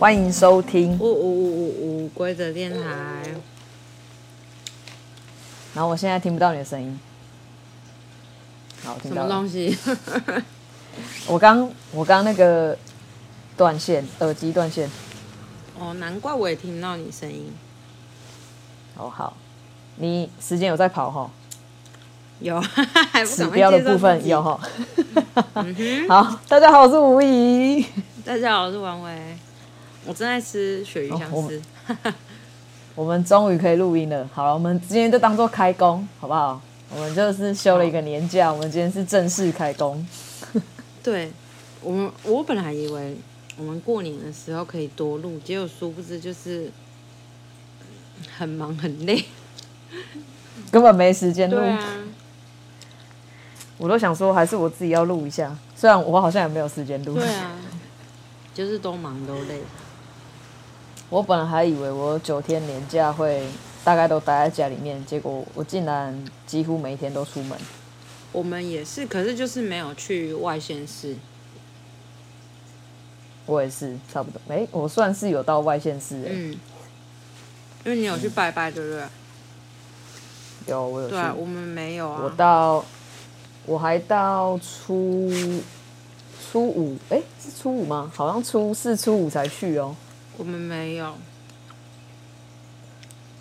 欢迎收听五五五五五规则电台。然后我现在听不到你的声音。好，听到了。什么东西？我刚我刚那个断线，耳机断线。哦，难怪我也听不到你声音。哦，好，你时间有在跑哈？有，指标的部分有哈。好，大家好，我是吴怡。大家好，我是王维。我正在吃鳕鱼香丝。哦、我们终于可以录音了。好了，我们今天就当做开工，好不好？我们就是休了一个年假，我们今天是正式开工。对，我们我本来以为我们过年的时候可以多录，结果殊不知就是很忙很累，根本没时间录。啊。我都想说，还是我自己要录一下，虽然我好像也没有时间录。对啊，就是都忙都累。我本来还以为我九天年假会大概都待在家里面，结果我竟然几乎每一天都出门。我们也是，可是就是没有去外县市。我也是，差不多。哎、欸，我算是有到外县市。嗯。因为你有去拜拜，嗯、对不对？有，我有去。对啊，我们没有啊。我到。我还到初初五，哎、欸，是初五吗？好像初四、初五才去哦。我们没有。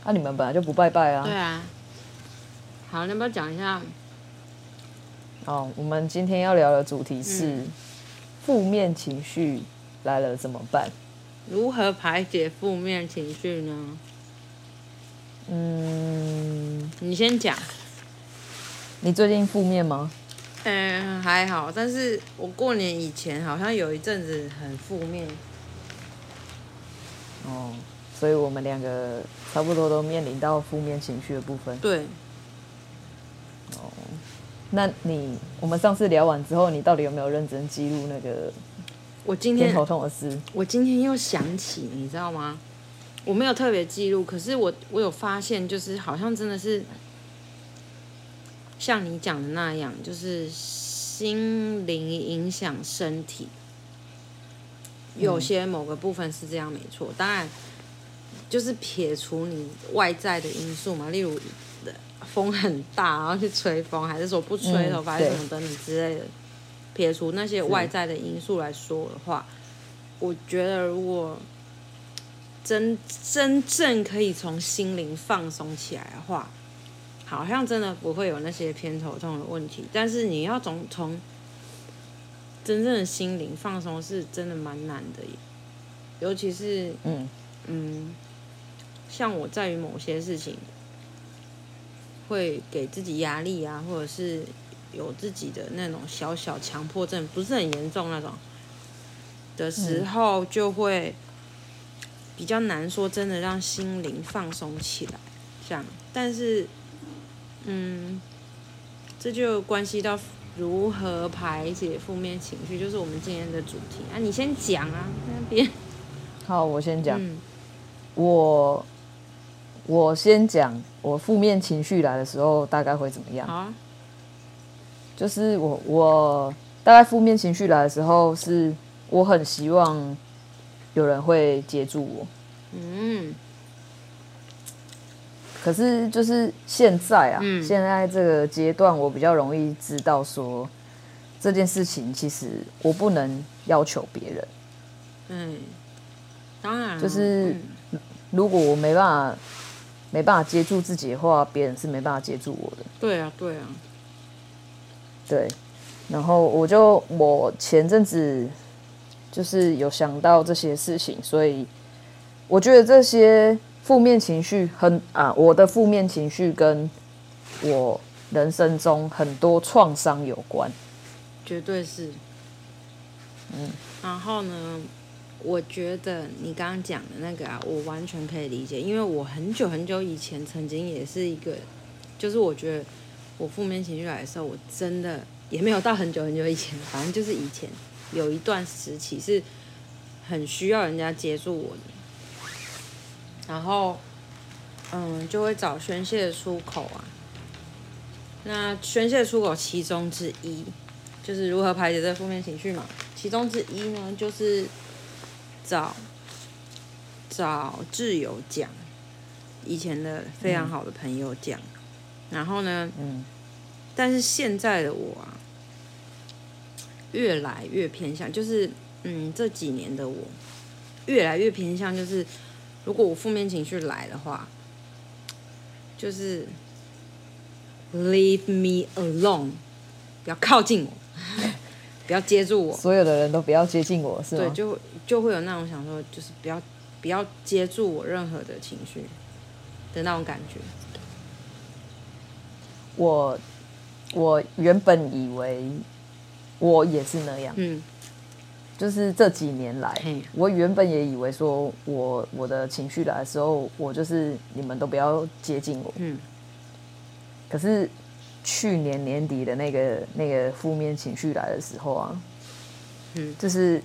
那、啊、你们本来就不拜拜啊？对啊。好，那要不要讲一下？哦，我们今天要聊的主题是负面情绪来了怎么办？如何排解负面情绪呢？嗯，你先讲。你最近负面吗？嗯，还好，但是我过年以前好像有一阵子很负面。哦，所以我们两个差不多都面临到负面情绪的部分。对。哦，那你我们上次聊完之后，你到底有没有认真记录那个？我今天头痛的事。我今天又想起，你知道吗？我没有特别记录，可是我我有发现，就是好像真的是。像你讲的那样，就是心灵影响身体，有些某个部分是这样没错。当然，就是撇除你外在的因素嘛，例如风很大，然后去吹风，还是说不吹头发，什么等等之类的。撇除那些外在的因素来说的话，我觉得如果真真正可以从心灵放松起来的话。好像真的不会有那些偏头痛的问题，但是你要从从真正的心灵放松，是真的蛮难的，尤其是嗯嗯，像我在于某些事情会给自己压力啊，或者是有自己的那种小小强迫症，不是很严重那种的时候，就会比较难说真的让心灵放松起来，这样，但是。嗯，这就关系到如何排解负面情绪，就是我们今天的主题啊。你先讲啊，那边。好，我先讲。嗯、我我先讲，我负面情绪来的时候大概会怎么样？好啊。就是我我大概负面情绪来的时候，是我很希望有人会接住我。嗯。可是就是现在啊，嗯、现在这个阶段，我比较容易知道说这件事情，其实我不能要求别人。嗯，当然，就是如果我没办法没办法接住自己的话，别人是没办法接住我的。对啊，对啊，对。然后我就我前阵子就是有想到这些事情，所以我觉得这些。负面情绪很啊，我的负面情绪跟我人生中很多创伤有关，绝对是。嗯，然后呢，我觉得你刚刚讲的那个啊，我完全可以理解，因为我很久很久以前曾经也是一个，就是我觉得我负面情绪来的时候，我真的也没有到很久很久以前，反正就是以前有一段时期是很需要人家接住我的。然后，嗯，就会找宣泄的出口啊。那宣泄出口其中之一，就是如何排解这负面情绪嘛。其中之一呢，就是找找挚友讲，以前的非常好的朋友讲，嗯、然后呢，嗯，但是现在的我啊，越来越偏向，就是嗯，这几年的我越来越偏向，就是如果我负面情绪来的话，就是 leave me alone，不要靠近我。不要接住我，所有的人都不要接近我，是吗？对，就就会有那种想说，就是不要不要接住我任何的情绪的那种感觉。我我原本以为我也是那样，嗯，就是这几年来，我原本也以为说我我的情绪来的时候，我就是你们都不要接近我，嗯，可是。去年年底的那个那个负面情绪来的时候啊，嗯，就是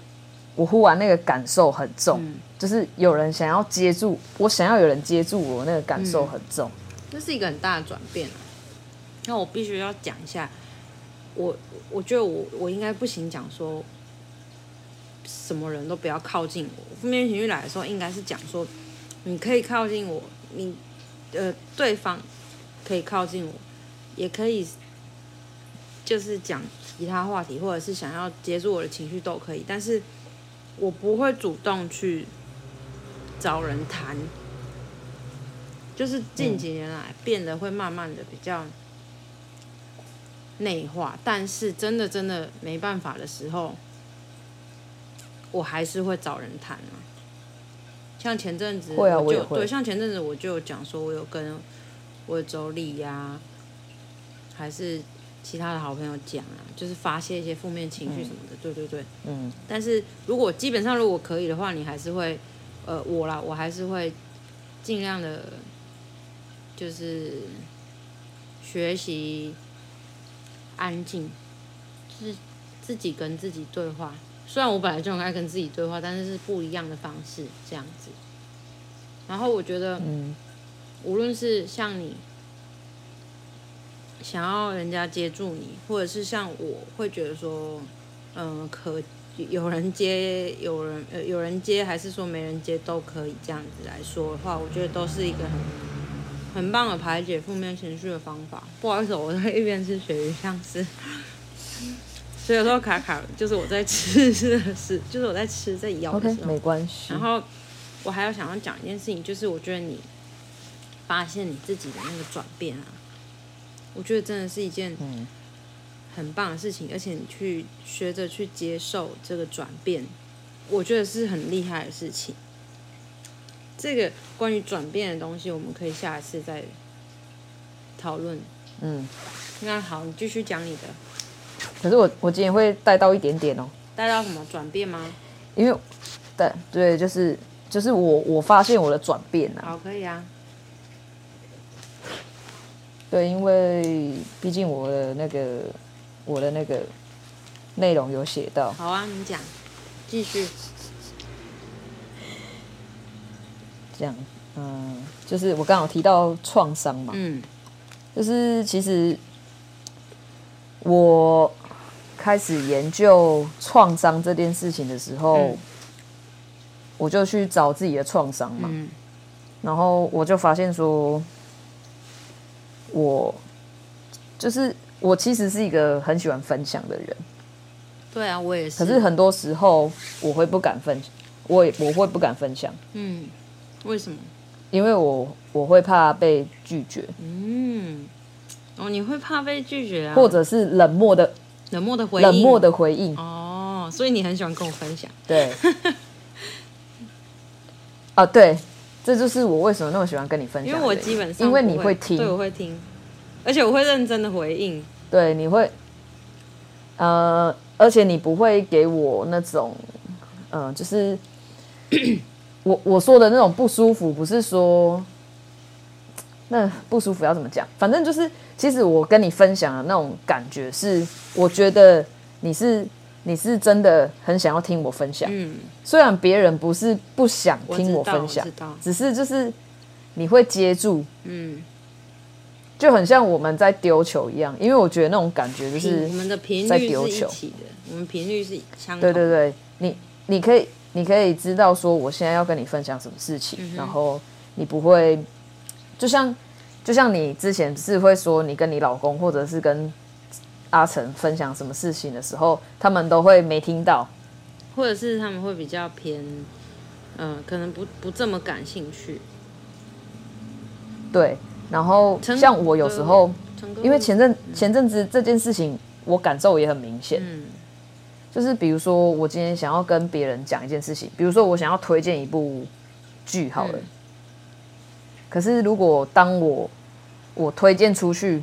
我忽然那个感受很重，嗯、就是有人想要接住我，想要有人接住我，那个感受很重，这是一个很大的转变。那我必须要讲一下，我我觉得我我应该不行讲说，什么人都不要靠近我。负面情绪来的时候，应该是讲说，你可以靠近我，你呃对方可以靠近我。也可以，就是讲其他话题，或者是想要接住我的情绪都可以，但是我不会主动去找人谈。就是近几年来变得会慢慢的比较内化，但是真的真的没办法的时候，我还是会找人谈啊。像前阵子我就，会啊，对，像前阵子我就讲说，我有跟我的妯娌呀。还是其他的好朋友讲啊，就是发泄一些负面情绪什么的，嗯、对对对，嗯。但是如果基本上如果可以的话，你还是会，呃，我啦，我还是会尽量的，就是学习安静，自自己跟自己对话。虽然我本来就很爱跟自己对话，但是是不一样的方式这样子。然后我觉得，嗯，无论是像你。想要人家接住你，或者是像我会觉得说，嗯、呃，可有人接，有人呃有人接，还是说没人接都可以这样子来说的话，我觉得都是一个很很棒的排解负面情绪的方法。不好意思，我在一边吃鳕鱼香丝，所以有时候卡卡就是我在吃的是，就是我在吃在咬的时候，okay, 没关系。然后我还要想要讲一件事情，就是我觉得你发现你自己的那个转变啊。我觉得真的是一件很棒的事情，而且你去学着去接受这个转变，我觉得是很厉害的事情。这个关于转变的东西，我们可以下一次再讨论。嗯，那好，你继续讲你的。可是我我今天会带到一点点哦，带到什么转变吗？因为对对，就是就是我我发现我的转变了。好，可以啊。对，因为毕竟我的那个我的那个内容有写到。好啊，你讲，继续。这样，嗯，就是我刚好提到创伤嘛，嗯，就是其实我开始研究创伤这件事情的时候，嗯、我就去找自己的创伤嘛，嗯、然后我就发现说。我就是我，其实是一个很喜欢分享的人。对啊，我也是。可是很多时候我会不敢分享，我也我会不敢分享。嗯，为什么？因为我我会怕被拒绝。嗯，哦，你会怕被拒绝啊？或者是冷漠的冷漠的回应，冷漠的回应。哦，所以你很喜欢跟我分享。对。啊，对。这就是我为什么那么喜欢跟你分享，因为我基本上因为你会听，对，我会听，而且我会认真的回应。对，你会，呃，而且你不会给我那种，嗯、呃，就是 我我说的那种不舒服，不是说那不舒服要怎么讲？反正就是，其实我跟你分享的那种感觉是，我觉得你是。你是真的很想要听我分享，嗯，虽然别人不是不想听我分享，只是就是你会接住，嗯，就很像我们在丢球一样，因为我觉得那种感觉就是我们的频率是一起的，我们频率是相，对对对，你你可以你可以知道说我现在要跟你分享什么事情，嗯、然后你不会，就像就像你之前是会说你跟你老公或者是跟阿成分享什么事情的时候，他们都会没听到，或者是他们会比较偏，嗯、呃，可能不不这么感兴趣。对，然后像我有时候，因为前阵前阵子这件事情，我感受也很明显。嗯就是比如说，我今天想要跟别人讲一件事情，比如说我想要推荐一部剧，好了。嗯、可是如果当我我推荐出去，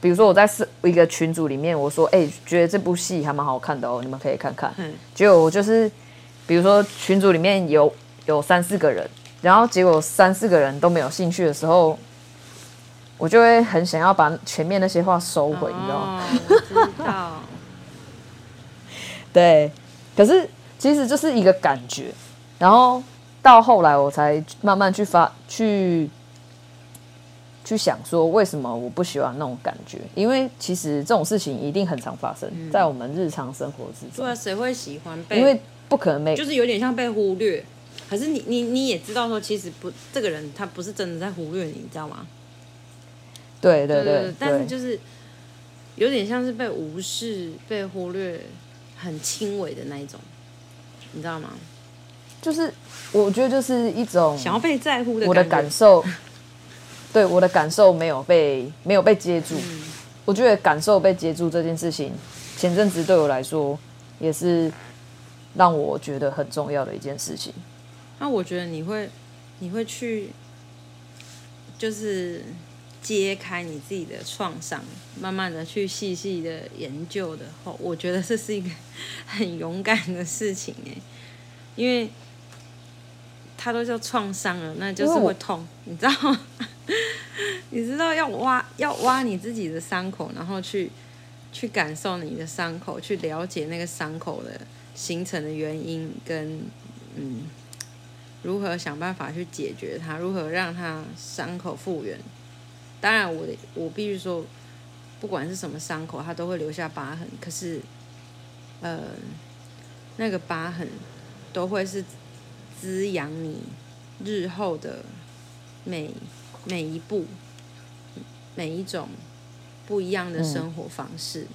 比如说我在是一个群组里面，我说，哎、欸，觉得这部戏还蛮好看的哦，你们可以看看。嗯。结果我就是，比如说群组里面有有三四个人，然后结果三四个人都没有兴趣的时候，我就会很想要把前面那些话收回，哦、你知道吗？知道。对，可是其实就是一个感觉，然后到后来我才慢慢去发去去想说，为什么我不喜欢那种感觉？因为其实这种事情一定很常发生在我们日常生活之中。对啊，谁会喜欢被？因为不可能没，就是有点像被忽略。可是你你你也知道说，其实不，这个人他不是真的在忽略你，你知道吗？对对对，对，对，对，但是就是有点像是被无视、被忽略。很轻微的那一种，你知道吗？就是我觉得就是一种想要被在乎的我的感受，对我的感受没有被没有被接住。嗯、我觉得感受被接住这件事情，前阵子对我来说也是让我觉得很重要的一件事情。那我觉得你会你会去就是。揭开你自己的创伤，慢慢的去细细的研究的后，我觉得这是一个很勇敢的事情哎，因为它都叫创伤了，那就是会痛，你知道吗？你知道要挖要挖你自己的伤口，然后去去感受你的伤口，去了解那个伤口的形成的原因跟嗯，如何想办法去解决它，如何让它伤口复原。当然我，我我必须说，不管是什么伤口，它都会留下疤痕。可是，呃，那个疤痕都会是滋养你日后的每每一步、每一种不一样的生活方式。嗯、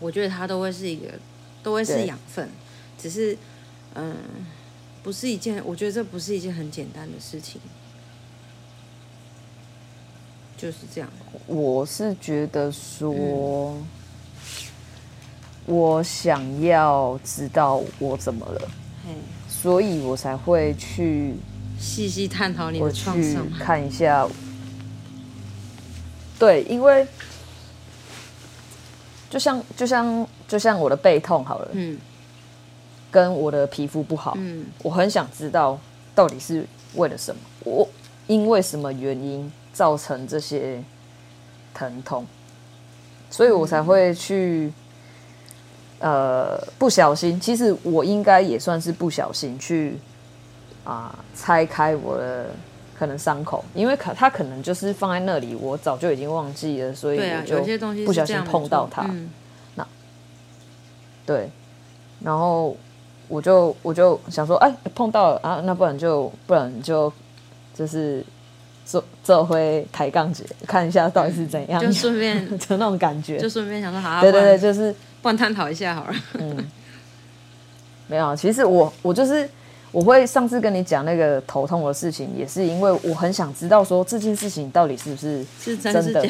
我觉得它都会是一个，都会是养分。只是，嗯、呃，不是一件，我觉得这不是一件很简单的事情。就是这样。我是觉得说，嗯、我想要知道我怎么了，嘿所以我才会去细细探讨你的创伤，看一下。对，因为就像就像就像我的背痛好了，嗯，跟我的皮肤不好，嗯，我很想知道到底是为了什么，我因为什么原因。造成这些疼痛，所以我才会去，呃，不小心。其实我应该也算是不小心去啊、呃，拆开我的可能伤口，因为可它可能就是放在那里，我早就已经忘记了，所以我就不小心碰到它。嗯、那对，然后我就我就想说，哎，碰到了啊，那不然就不然就就是。做做回抬杠子，看一下到底是怎样，就顺便 就那种感觉，就顺便想说好，对对对，就是不然探讨一下好了。嗯，没有，其实我我就是我会上次跟你讲那个头痛的事情，也是因为我很想知道说这件事情到底是不是是真的。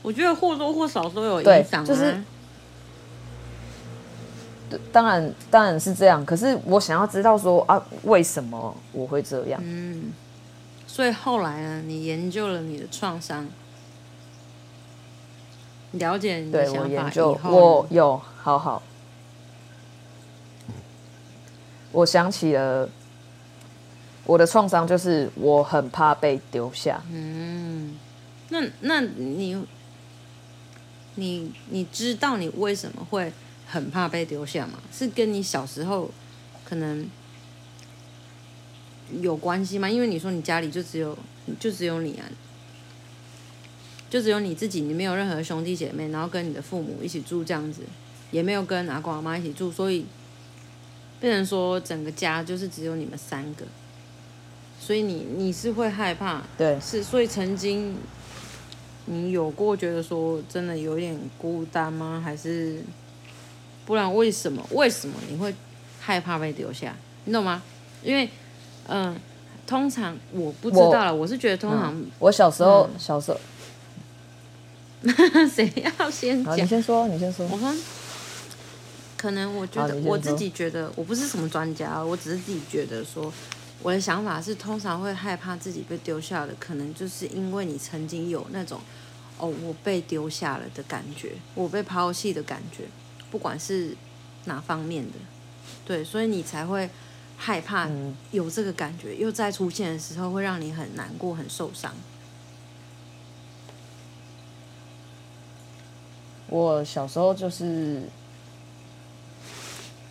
我觉得或多或少都有影响啊，就是当然当然是这样，可是我想要知道说啊，为什么我会这样？嗯。所以后来呢，你研究了你的创伤，了解你的想法以后，对，我研究，我有好好。我想起了我的创伤，就是我很怕被丢下。嗯，那那你你你知道你为什么会很怕被丢下吗？是跟你小时候可能。有关系吗？因为你说你家里就只有就只有你啊，就只有你自己，你没有任何兄弟姐妹，然后跟你的父母一起住这样子，也没有跟阿公阿妈一起住，所以变成说整个家就是只有你们三个，所以你你是会害怕，对，是，所以曾经你有过觉得说真的有点孤单吗？还是不然为什么？为什么你会害怕被丢下？你懂吗？因为嗯、呃，通常我不知道了，我，我是觉得通常、嗯、我小时候、嗯、小时候，谁要先讲？你先说，你先说。我说。可能我觉得我自己觉得我不是什么专家，我只是自己觉得说，我的想法是，通常会害怕自己被丢下的，可能就是因为你曾经有那种，哦，我被丢下了的感觉，我被抛弃的感觉，不管是哪方面的，对，所以你才会害怕有这个感觉，又再出现的时候会让你很难过、很受伤。我小时候就是。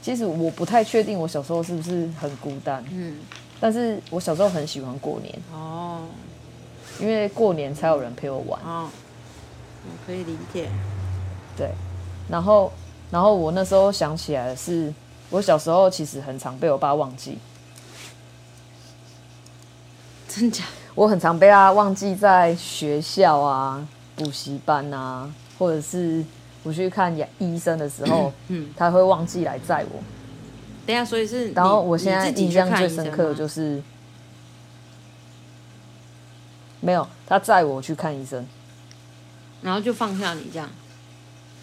其实我不太确定我小时候是不是很孤单，嗯，但是我小时候很喜欢过年哦，因为过年才有人陪我玩哦，我可以理解，对，然后然后我那时候想起来的是，我小时候其实很常被我爸忘记，真假？我很常被他忘记在学校啊、补习班啊，或者是。我去看医生的时候，嗯，他会忘记来载我。等下，所以是，然后我现在印象最深刻的就是，没有他载我去看医生，然后就放下你这样，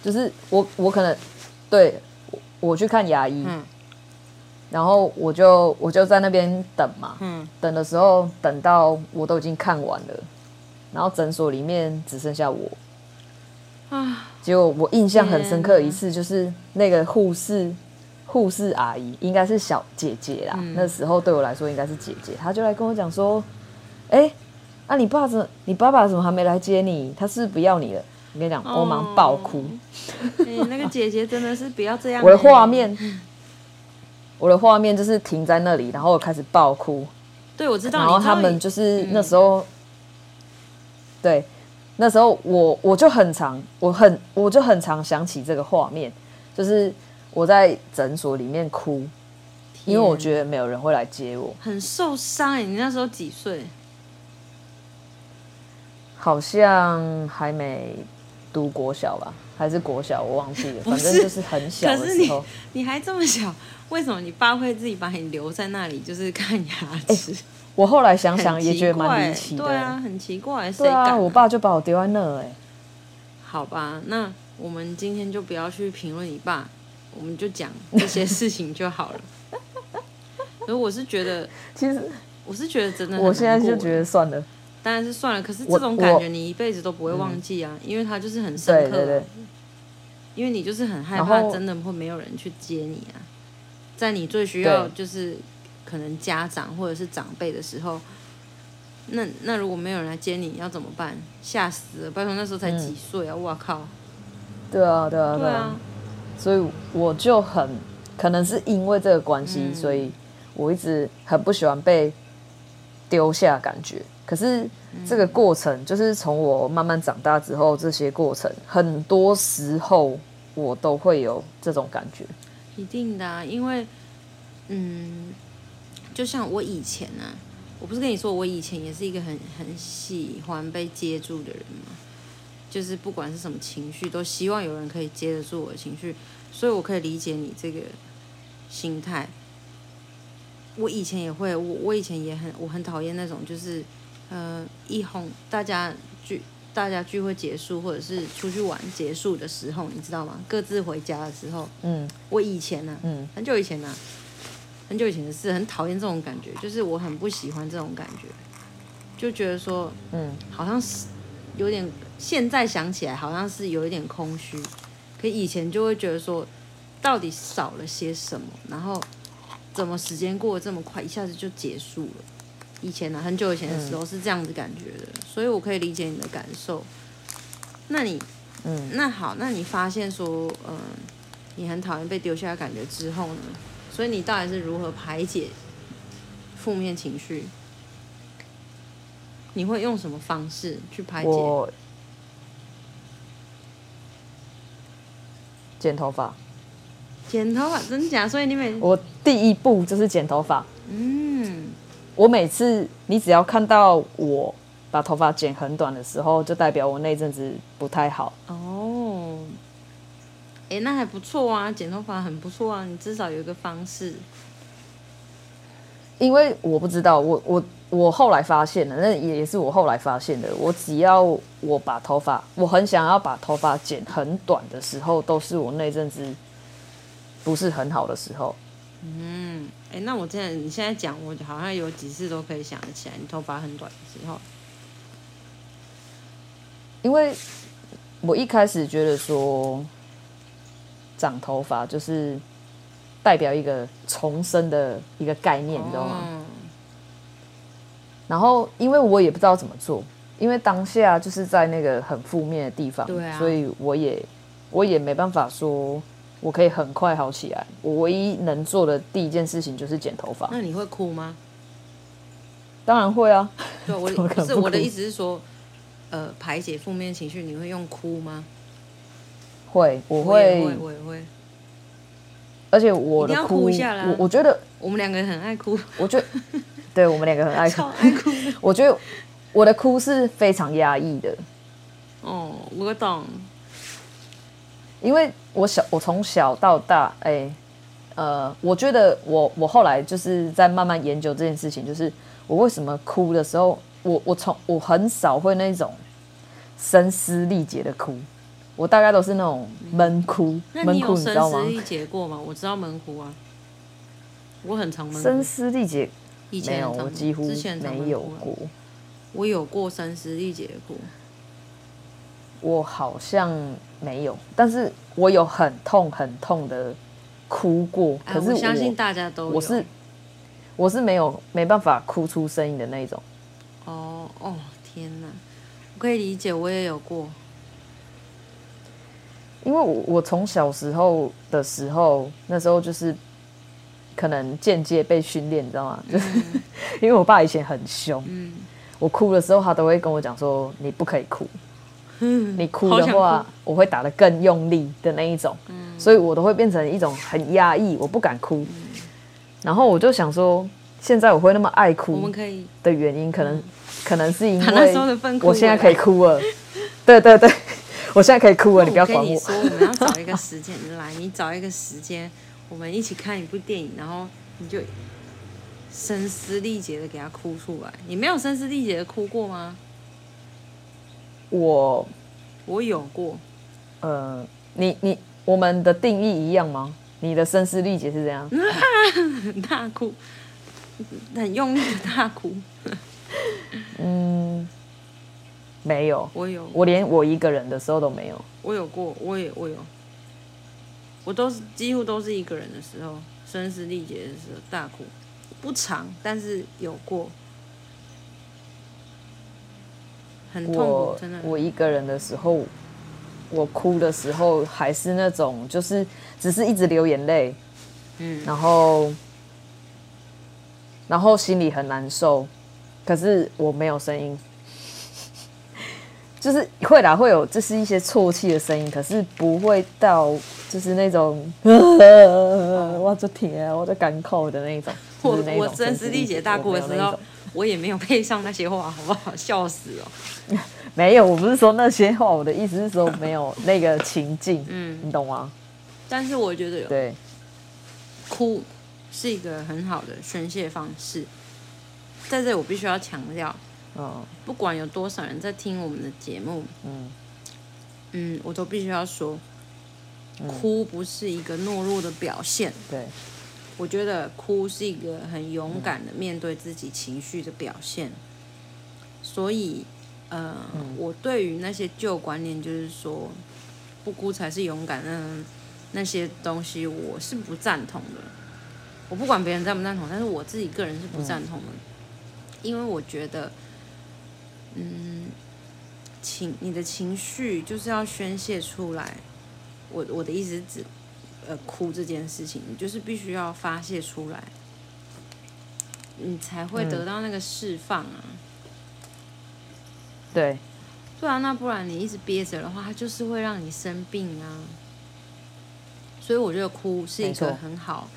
就是我我可能对我，我去看牙医，嗯，然后我就我就在那边等嘛，嗯，等的时候等到我都已经看完了，然后诊所里面只剩下我。啊！结果我印象很深刻一次，就是那个护士，护士阿姨应该是小姐姐啦。嗯、那时候对我来说应该是姐姐，她就来跟我讲说：“哎、欸，啊，你爸怎么？你爸爸怎么还没来接你？他是不是不要你了？”我跟你讲，我忙爆哭。欸、那个姐姐真的是不要这样。我的画面，我的画面就是停在那里，然后我开始爆哭。对，我知道。然后他们就是那时候，嗯、对。那时候我我就很常，我很我就很常想起这个画面，就是我在诊所里面哭，因为我觉得没有人会来接我，很受伤哎。你那时候几岁？好像还没读国小吧，还是国小？我忘记了，反正就是很小的时候。可是你你还这么小，为什么你爸会自己把你留在那里，就是看牙齿？欸 我后来想想也觉得蛮离奇的，对啊，很奇怪，对啊，我爸就把我丢在那，哎，好吧，那我们今天就不要去评论你爸，我们就讲这些事情就好了。所以我是觉得，其实我是觉得真的，我现在就觉得算了，当然是算了。可是这种感觉你一辈子都不会忘记啊，因为他就是很深刻，对对对，因为你就是很害怕，真的会没有人去接你啊，在你最需要就是。可能家长或者是长辈的时候，那那如果没有人来接你，要怎么办？吓死了！拜托那时候才几岁啊！我、嗯、靠！对啊，对啊，对啊！所以我就很可能是因为这个关系，嗯、所以我一直很不喜欢被丢下感觉。可是这个过程，就是从我慢慢长大之后，这些过程很多时候我都会有这种感觉。一定的、啊，因为嗯。就像我以前呢、我不是跟你说，我以前也是一个很很喜欢被接住的人嘛，就是不管是什么情绪，都希望有人可以接得住我的情绪，所以我可以理解你这个心态。我以前也会，我我以前也很，我很讨厌那种就是，呃，一哄大家聚，大家聚会结束，或者是出去玩结束的时候，你知道吗？各自回家的时候，嗯，我以前呢、啊，嗯，很久以前呢、啊。很久以前的事，很讨厌这种感觉，就是我很不喜欢这种感觉，就觉得说，嗯，好像是有点，现在想起来好像是有一点空虚，可以前就会觉得说，到底少了些什么，然后怎么时间过得这么快，一下子就结束了。以前呢、啊，很久以前的时候是这样子感觉的，嗯、所以我可以理解你的感受。那你，嗯，那好，那你发现说，嗯、呃，你很讨厌被丢下的感觉之后呢？所以你到底是如何排解负面情绪？你会用什么方式去排解？我剪头发。剪头发真假？所以你每我第一步就是剪头发。嗯，我每次你只要看到我把头发剪很短的时候，就代表我那阵子不太好。哦，哎、欸，那还不错啊，剪头发很不错啊，你至少有一个方式。因为我不知道，我我我后来发现了，那也是我后来发现的。我只要我把头发，我很想要把头发剪很短的时候，都是我那阵子不是很好的时候。嗯，哎、欸，那我现在你现在讲，我好像有几次都可以想得起来，你头发很短的时候。因为我一开始觉得说，长头发就是。代表一个重生的一个概念，你知道吗？然后，因为我也不知道怎么做，因为当下就是在那个很负面的地方，对啊，所以我也我也没办法说我可以很快好起来。我唯一能做的第一件事情就是剪头发。那你会哭吗？当然会啊。对，我 不是我的意思是说，呃，排解负面情绪，你会用哭吗？会，我会，我也会，我会。而且我的哭，哭一下啦，我我觉得我们两个人很爱哭。我觉得，对我们两个很爱哭。爱哭。我觉得我的哭是非常压抑的。哦，我懂。因为我小，我从小到大，哎、欸，呃，我觉得我我后来就是在慢慢研究这件事情，就是我为什么哭的时候，我我从我很少会那种声嘶力竭的哭。我大概都是那种闷哭，闷哭，你知道吗？声嘶力竭过吗？我知道闷哭啊，我很常闷哭。声嘶力竭，以前没有，我几乎没有过。我有过声嘶力竭过，我好像没有，但是我有很痛很痛的哭过。可是我，我相信大家都有。我是我是没有没办法哭出声音的那种。哦哦，天哪！我可以理解，我也有过。因为我我从小时候的时候，那时候就是可能间接被训练，你知道吗？就是、嗯、因为我爸以前很凶，嗯、我哭的时候他都会跟我讲说：“你不可以哭，嗯、你哭的话我会打得更用力的那一种。嗯”所以我都会变成一种很压抑，我不敢哭。嗯、然后我就想说，现在我会那么爱哭的原因，可能、嗯、可能是因为我现在可以哭了。对对对。我现在可以哭了，你不要管我。说，我们要找一个时间来，你找一个时间，我们一起看一部电影，然后你就声嘶力竭的给他哭出来。你没有声嘶力竭的哭过吗？我我有过。呃，你你我们的定义一样吗？你的声嘶力竭是这样？大哭，很用力的大哭。嗯。没有，我有，我连我一个人的时候都没有。我有过，我也我有，我都是几乎都是一个人的时候，声嘶力竭的时候大哭，不长，但是有过，很痛苦，真的。我一个人的时候，我哭的时候还是那种，就是只是一直流眼泪，嗯，然后，然后心里很难受，可是我没有声音。就是会啦，会有就是一些啜泣的声音，可是不会到就是那种，我的天啊，我的感口的那种。我我声嘶力竭大哭的时候，我也没有配上那些话，好不好？笑死哦！没有，我不是说那些话，我的意思是说没有那个情境，嗯，你懂吗？但是我觉得有对，哭是一个很好的宣泄方式，在这里我必须要强调。哦，不管有多少人在听我们的节目，嗯嗯，我都必须要说，哭不是一个懦弱的表现。对，我觉得哭是一个很勇敢的面对自己情绪的表现。所以，呃，我对于那些旧观念，就是说不哭才是勇敢，那那些东西我是不赞同的。我不管别人赞不赞同，但是我自己个人是不赞同的，因为我觉得。嗯，情你的情绪就是要宣泄出来。我我的意思是指，呃，哭这件事情，你就是必须要发泄出来，你才会得到那个释放啊。嗯、对，对啊，那不然你一直憋着的话，它就是会让你生病啊。所以我觉得哭是一个很好，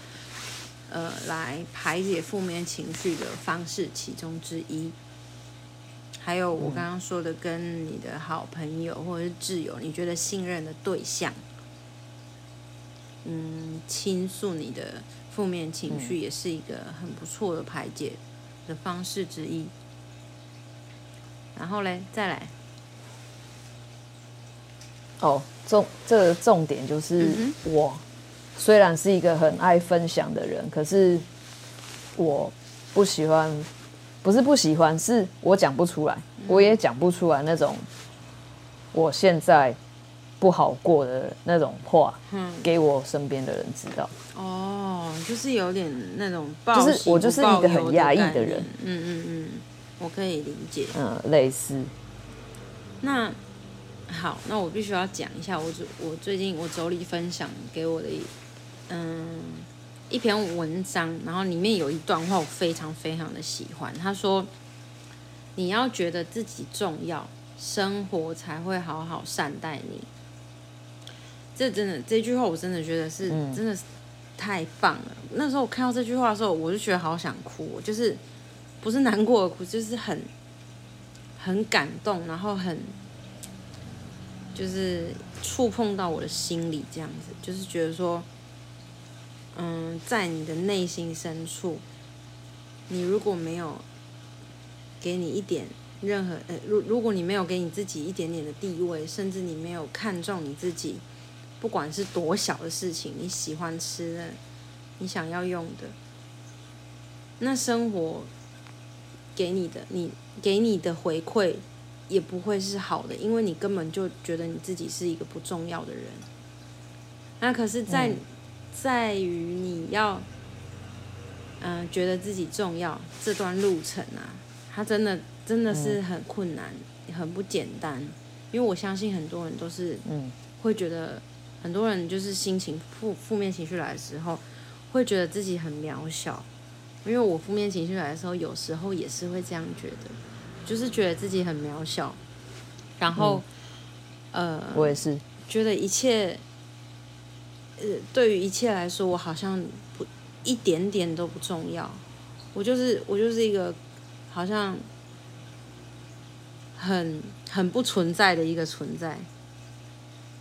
呃，来排解负面情绪的方式其中之一。还有我刚刚说的，跟你的好朋友或者是挚友，你觉得信任的对象，嗯，倾诉你的负面情绪，也是一个很不错的排解的方式之一。然后嘞，再来。哦，重这个重点就是我虽然是一个很爱分享的人，可是我不喜欢。不是不喜欢，是我讲不出来，我也讲不出来那种我现在不好过的那种话，给我身边的人知道。哦，就是有点那种，就是我就是一个很压抑的人。嗯嗯嗯，我可以理解。嗯，类似。那好，那我必须要讲一下，我最我最近我妯娌分享给我的，嗯。一篇文章，然后里面有一段话，我非常非常的喜欢。他说：“你要觉得自己重要，生活才会好好善待你。”这真的，这句话我真的觉得是真的是太棒了。那时候我看到这句话的时候，我就觉得好想哭，就是不是难过的哭，就是很很感动，然后很就是触碰到我的心里，这样子，就是觉得说。嗯，在你的内心深处，你如果没有给你一点任何呃，如如果你没有给你自己一点点的地位，甚至你没有看重你自己，不管是多小的事情，你喜欢吃的，你想要用的，那生活给你的，你给你的回馈也不会是好的，因为你根本就觉得你自己是一个不重要的人。那可是，在、嗯在于你要，嗯、呃，觉得自己重要这段路程啊，它真的真的是很困难，嗯、很不简单。因为我相信很多人都是，嗯，会觉得很多人就是心情负负面情绪来的时候，会觉得自己很渺小。因为我负面情绪来的时候，有时候也是会这样觉得，就是觉得自己很渺小。然后，嗯、呃，我也是觉得一切。呃，对于一切来说，我好像不一点点都不重要。我就是我就是一个好像很很不存在的一个存在。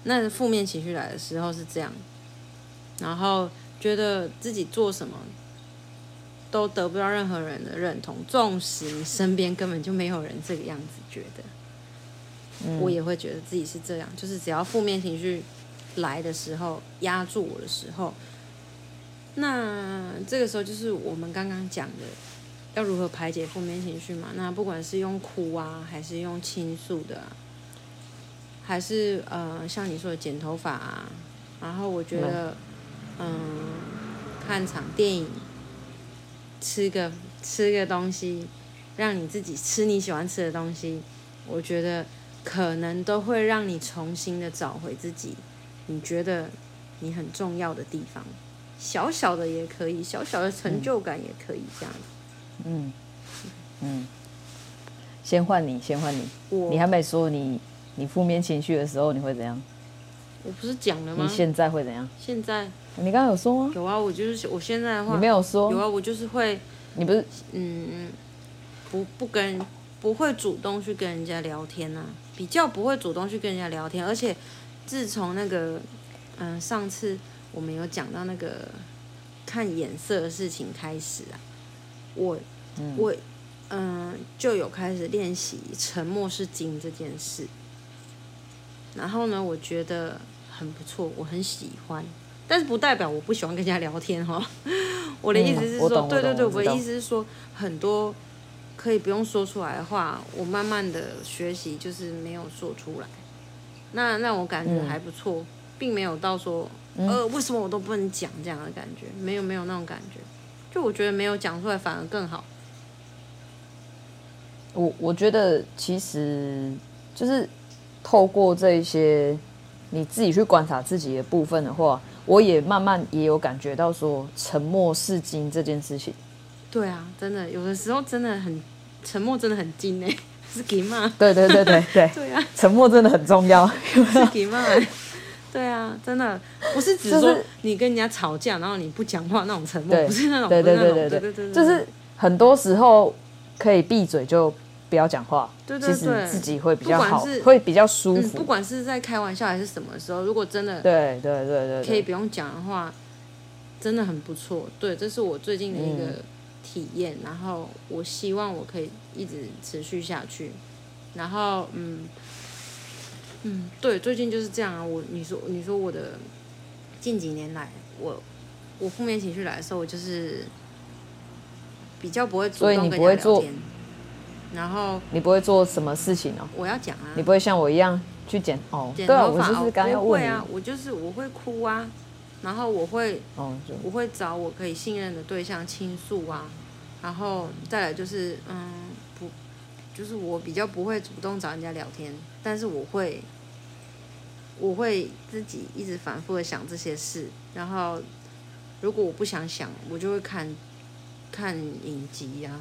那负面情绪来的时候是这样，然后觉得自己做什么都得不到任何人的认同，纵使你身边根本就没有人这个样子觉得，嗯，我也会觉得自己是这样。就是只要负面情绪。来的时候压住我的时候，那这个时候就是我们刚刚讲的，要如何排解负面情绪嘛？那不管是用哭啊，还是用倾诉的，还是呃像你说的剪头发啊，然后我觉得嗯、呃、看场电影，吃个吃个东西，让你自己吃你喜欢吃的东西，我觉得可能都会让你重新的找回自己。你觉得你很重要的地方，小小的也可以，小小的成就感也可以这样。嗯嗯，先换你，先换你。你还没说你你负面情绪的时候你会怎样？我不是讲了吗？你现在会怎样？现在你刚刚有说吗？有啊，我就是我现在的话，你没有说。有啊，我就是会。你不是嗯，不不跟不会主动去跟人家聊天啊，比较不会主动去跟人家聊天，而且。自从那个，嗯、呃，上次我们有讲到那个看眼色的事情开始啊，我，嗯、我，嗯、呃，就有开始练习沉默是金这件事。然后呢，我觉得很不错，我很喜欢，但是不代表我不喜欢跟人家聊天哈。我的意思是说，嗯、对对对，我，我的意思是说，很多可以不用说出来的话，我慢慢的学习，就是没有说出来。那让我感觉还不错，嗯，并没有到说，呃，为什么我都不能讲这样的感觉，没有没有那种感觉，就我觉得没有讲出来反而更好。我我觉得其实就是透过这一些你自己去观察自己的部分的话，我也慢慢也有感觉到说沉默是金这件事情。对啊，真的有的时候真的很沉默，真的很金哎。是给吗？对对对对 对。对啊，沉默真的很重要。是金吗？对啊，真的，不是只说你跟人家吵架，然后你不讲话那种沉默，不是那种，对对对对对对，就是很多时候可以闭嘴就不要讲话，对对对，其实自己会比较好，会比较舒服。不管是在开玩笑还是什么时候，如果真的对对对对可以不用讲的话，真的很不错。对，这是我最近的一个体验，然后我希望我可以一直持续下去。然后嗯。嗯，对，最近就是这样啊。我你说你说我的近几年来，我我负面情绪来的时候，我就是比较不会主动跟人聊天。然后你不会做什么事情哦？我要讲啊。你不会像我一样去剪哦？剪头发？我就是刚要问你。我会啊，我就是我会哭啊，然后我会哦，我会找我可以信任的对象倾诉啊，然后再来就是嗯，不，就是我比较不会主动找人家聊天。但是我会，我会自己一直反复的想这些事，然后如果我不想想，我就会看，看影集呀、啊，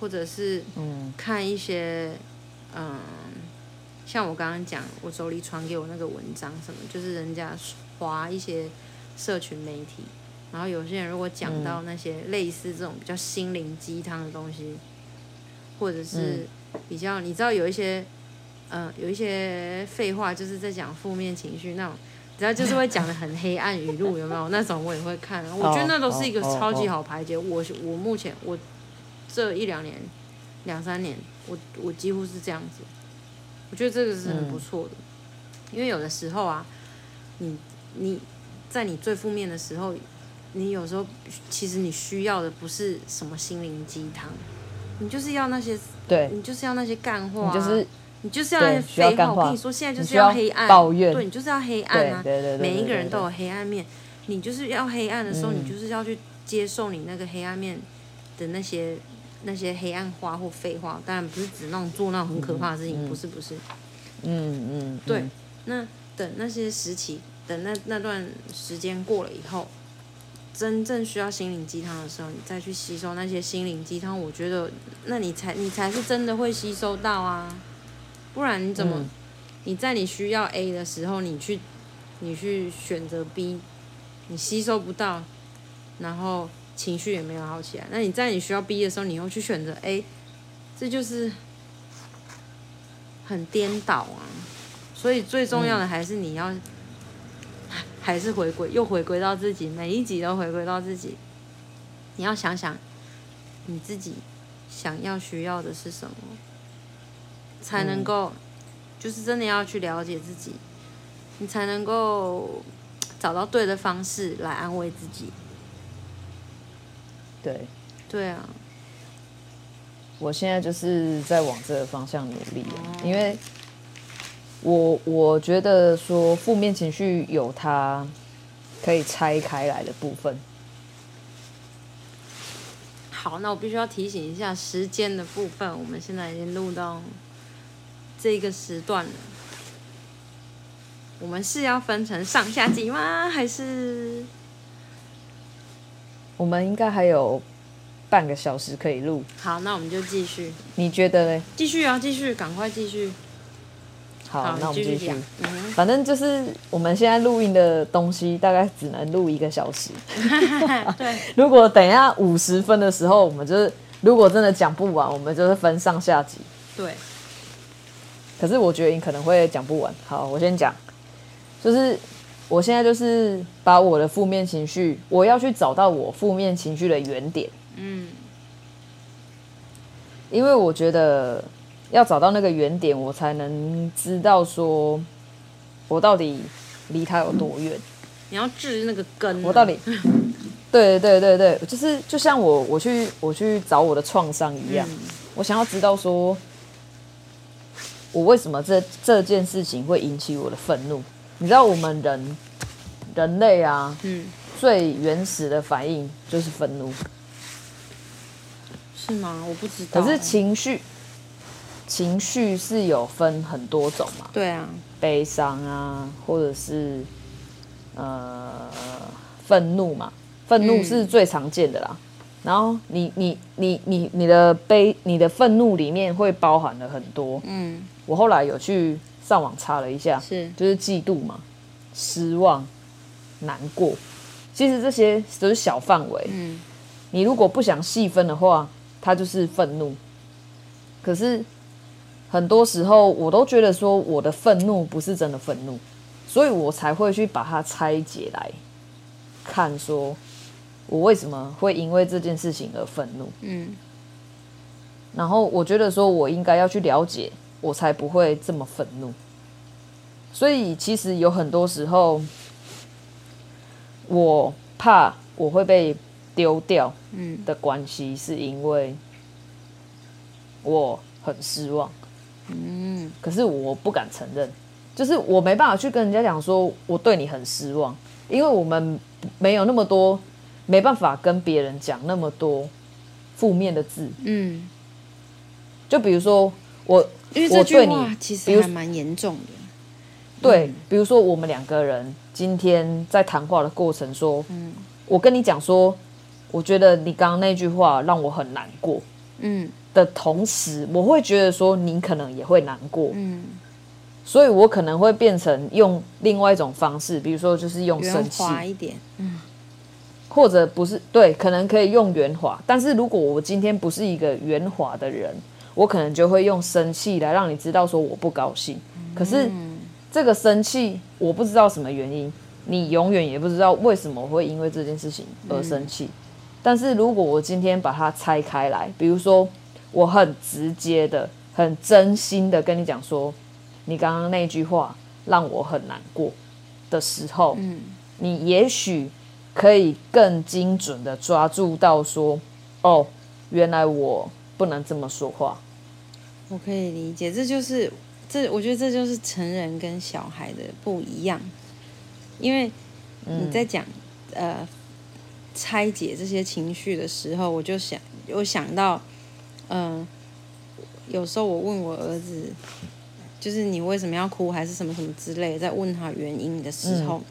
或者是嗯，看一些嗯，像我刚刚讲，我手里传给我那个文章什么，就是人家划一些社群媒体，然后有些人如果讲到那些类似这种比较心灵鸡汤的东西，或者是比较你知道有一些。嗯、呃，有一些废话就是在讲负面情绪那种，只要就是会讲的很黑暗语录，有没有那种我也会看。我觉得那都是一个超级好排解。我我目前我这一两年两三年，我我几乎是这样子。我觉得这个是很不错的，因为有的时候啊，你你在你最负面的时候，你有时候其实你需要的不是什么心灵鸡汤，你就是要那些对，你就是要那些干货、啊，就是。你就是要那些废话，我跟你说，现在就是要黑暗，抱怨，对，你就是要黑暗啊！每一个人都有黑暗面，你就是要黑暗的时候，你就是要去接受你那个黑暗面的那些那些黑暗话或废话。当然不是指那种做那种很可怕的事情，不是不是。嗯嗯，对。那等那些时期，等那那段时间过了以后，真正需要心灵鸡汤的时候，你再去吸收那些心灵鸡汤，我觉得那你才你才是真的会吸收到啊。不然你怎么？你在你需要 A 的时候，你去，你去选择 B，你吸收不到，然后情绪也没有好起来。那你在你需要 B 的时候，你又去选择 A，这就是很颠倒啊！所以最重要的还是你要，还是回归，又回归到自己，每一集都回归到自己。你要想想，你自己想要需要的是什么？才能够，就是真的要去了解自己，你才能够找到对的方式来安慰自己。对，对啊，我现在就是在往这个方向努力，因为我我觉得说负面情绪有它可以拆开来的部分。好，那我必须要提醒一下时间的部分，我们现在已经录到。这个时段了，我们是要分成上下集吗？还是我们应该还有半个小时可以录？好，那我们就继续。你觉得呢？继续啊，继续，赶快继续。好，好，那我们继续。嗯，反正就是我们现在录音的东西，大概只能录一个小时。对。如果等一下五十分的时候，我们就是如果真的讲不完，我们就是分上下集。对。可是我觉得你可能会讲不完。好，我先讲，就是我现在就是把我的负面情绪，我要去找到我负面情绪的原点。嗯，因为我觉得要找到那个原点，我才能知道说我到底离他有多远。你要治那个根，我到底？对对对对，就是就像我我去我去找我的创伤一样，嗯，我想要知道说。我为什么这这件事情会引起我的愤怒？你知道，我们人人类啊，嗯，最原始的反应就是愤怒，是吗？我不知道。可是情绪，情绪是有分很多种嘛？对啊，悲伤啊，或者是呃愤怒嘛？愤怒是最常见的啦。嗯，然后你你你你你的悲，你的愤怒里面会包含了很多，嗯。我后来有去上网查了一下，是就是嫉妒嘛，失望、难过。其实这些都是小范围。嗯，你如果不想细分的话，它就是愤怒。可是很多时候，我都觉得说我的愤怒不是真的愤怒，所以我才会去把它拆解来看，说我为什么会因为这件事情而愤怒。嗯，然后我觉得说我应该要去了解，我才不会这么愤怒。所以其实有很多时候。我怕我会被丢掉，嗯，的关系是因为我很失望，嗯，可是我不敢承认，就是我没办法去跟人家讲说我对你很失望，因为我们没有那么多，没办法跟别人讲那么多负面的字，嗯，就比如说我，因为这句话其实还蛮严重的。对，比如说我们两个人今天在谈话的过程说，嗯，我跟你讲说，我觉得你刚刚那句话让我很难过，嗯，的同时，我会觉得说你可能也会难过，嗯，所以我可能会变成用另外一种方式，比如说就是用生气。一点，嗯，或者不是对，可能可以用圆滑，但是如果我今天不是一个圆滑的人，我可能就会用生气来让你知道说我不高兴，可是。这个生气，我不知道什么原因，你永远也不知道为什么会因为这件事情而生气。但是如果我今天把它拆开来，比如说我很直接的、很真心的跟你讲说，你刚刚那句话让我很难过的时候，嗯，你也许可以更精准的抓住到说，哦，原来我不能这么说话。我可以理解，这就是。这我觉得这就是成人跟小孩的不一样，因为你在讲、嗯、呃拆解这些情绪的时候，我就想有想到，嗯、呃，有时候我问我儿子，就是你为什么要哭，还是什么什么之类的，在问他原因的时候，嗯、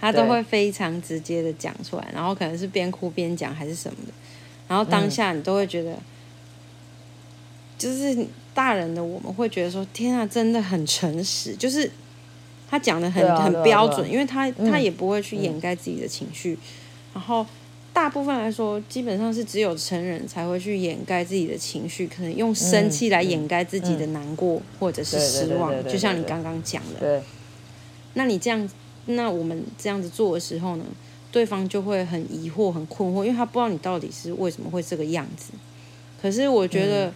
他都会非常直接的讲出来，然后可能是边哭边讲还是什么的，然后当下你都会觉得，嗯、就是。大人的我们会觉得说：“天啊，真的很诚实，就是他讲的很很标准，因为他他也不会去掩盖自己的情绪。然后大部分来说，基本上是只有成人才会去掩盖自己的情绪，可能用生气来掩盖自己的难过或者是失望。就像你刚刚讲的，对。那你这样，那我们这样子做的时候呢，对方就会很疑惑、很困惑，因为他不知道你到底是为什么会这个样子。可是我觉得。